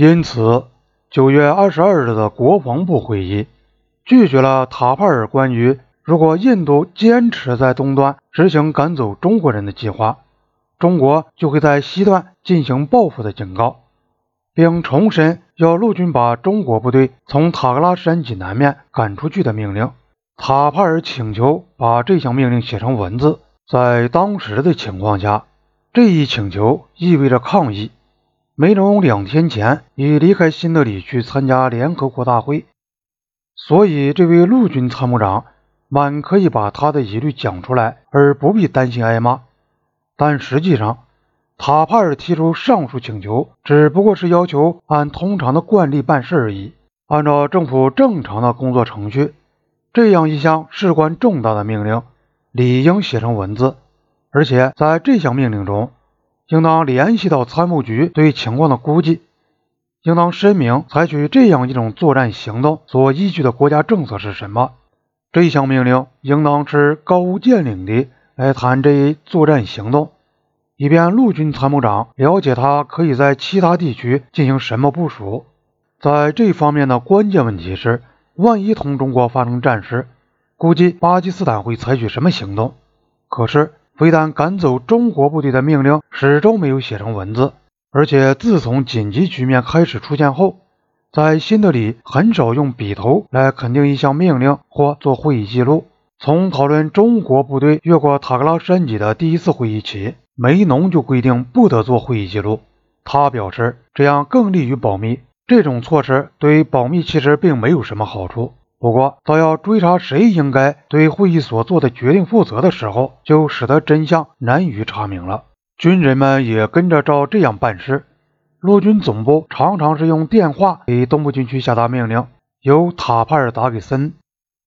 因此，九月二十二日的国防部会议拒绝了塔帕尔关于如果印度坚持在东端执行赶走中国人的计划，中国就会在西段进行报复的警告，并重申要陆军把中国部队从塔格拉山脊南面赶出去的命令。塔帕尔请求把这项命令写成文字。在当时的情况下，这一请求意味着抗议。梅农两天前已离开新德里去参加联合国大会，所以这位陆军参谋长满可以把他的疑虑讲出来，而不必担心挨骂。但实际上，塔帕尔提出上述请求，只不过是要求按通常的惯例办事而已，按照政府正常的工作程序。这样一项事关重大的命令，理应写成文字，而且在这项命令中。应当联系到参谋局对情况的估计，应当申明采取这样一种作战行动所依据的国家政策是什么。这项命令应当是高屋建瓴地来谈这一作战行动，以便陆军参谋长了解他可以在其他地区进行什么部署。在这方面的关键问题是，万一同中国发生战事，估计巴基斯坦会采取什么行动？可是。非但赶走中国部队的命令始终没有写成文字，而且自从紧急局面开始出现后，在新德里很少用笔头来肯定一项命令或做会议记录。从讨论中国部队越过塔格拉山脊的第一次会议起，梅农就规定不得做会议记录。他表示，这样更利于保密。这种措施对保密其实并没有什么好处。不过，到要追查谁应该对会议所做的决定负责的时候，就使得真相难于查明了。军人们也跟着照这样办事。陆军总部常常是用电话给东部军区下达命令，由塔帕尔打给森，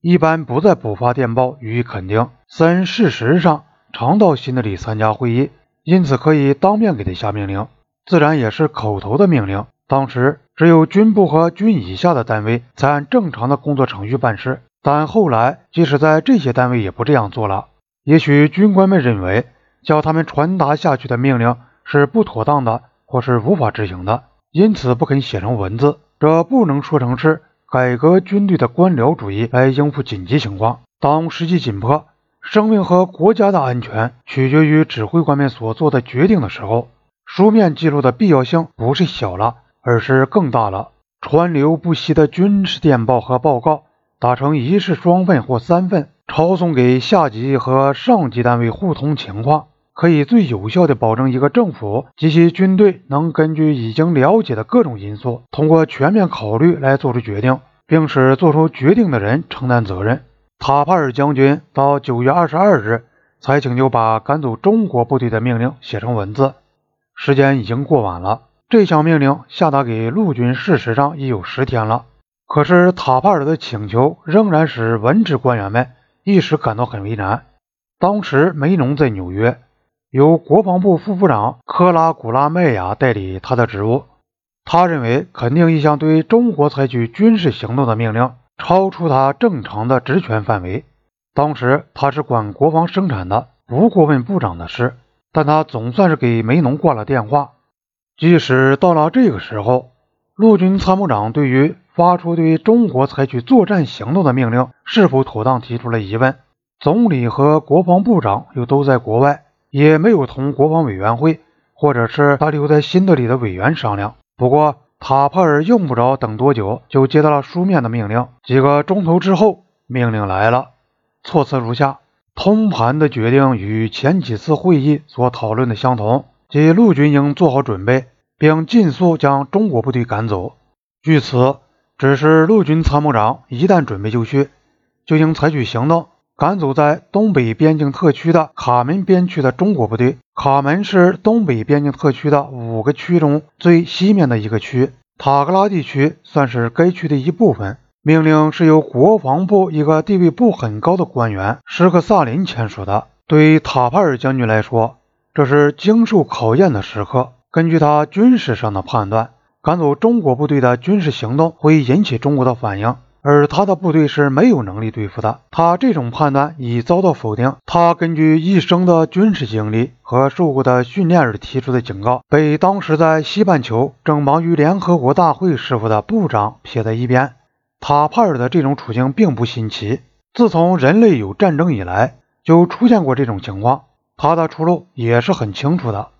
一般不再补发电报予以肯定。森事实上常到新德里参加会议，因此可以当面给他下命令，自然也是口头的命令。当时只有军部和军以下的单位才按正常的工作程序办事，但后来即使在这些单位也不这样做了。也许军官们认为叫他们传达下去的命令是不妥当的，或是无法执行的，因此不肯写成文字。这不能说成是改革军队的官僚主义来应付紧急情况。当时机紧迫，生命和国家的安全取决于指挥官们所做的决定的时候，书面记录的必要性不是小了。而是更大了。川流不息的军事电报和报告，打成一式双份或三份，抄送给下级和上级单位互通情况，可以最有效地保证一个政府及其军队能根据已经了解的各种因素，通过全面考虑来做出决定，并使做出决定的人承担责任。塔帕尔将军到九月二十二日才请求把赶走中国部队的命令写成文字，时间已经过晚了。这项命令下达给陆军，事实上已有十天了。可是塔帕尔的请求仍然使文职官员们一时感到很为难。当时梅农在纽约，由国防部副部长科拉古拉麦亚代理他的职务。他认为肯定一项对中国采取军事行动的命令超出他正常的职权范围。当时他是管国防生产的，不过问部长的事。但他总算是给梅农挂了电话。即使到了这个时候，陆军参谋长对于发出对中国采取作战行动的命令是否妥当提出了疑问。总理和国防部长又都在国外，也没有同国防委员会或者是他留在新德里的委员商量。不过塔帕尔用不着等多久，就接到了书面的命令。几个钟头之后，命令来了，措辞如下：通盘的决定与前几次会议所讨论的相同。即陆军应做好准备，并尽速将中国部队赶走。据此，指示陆军参谋长一旦准备就绪，就应采取行动，赶走在东北边境特区的卡门边区的中国部队。卡门是东北边境特区的五个区中最西面的一个区，塔格拉地区算是该区的一部分。命令是由国防部一个地位不很高的官员施克萨林签署的。对塔帕尔将军来说，这是经受考验的时刻。根据他军事上的判断，赶走中国部队的军事行动会引起中国的反应，而他的部队是没有能力对付的。他这种判断已遭到否定。他根据一生的军事经历和受过的训练而提出的警告，被当时在西半球正忙于联合国大会事务的部长撇在一边。塔帕尔的这种处境并不新奇，自从人类有战争以来，就出现过这种情况。他的出路也是很清楚的。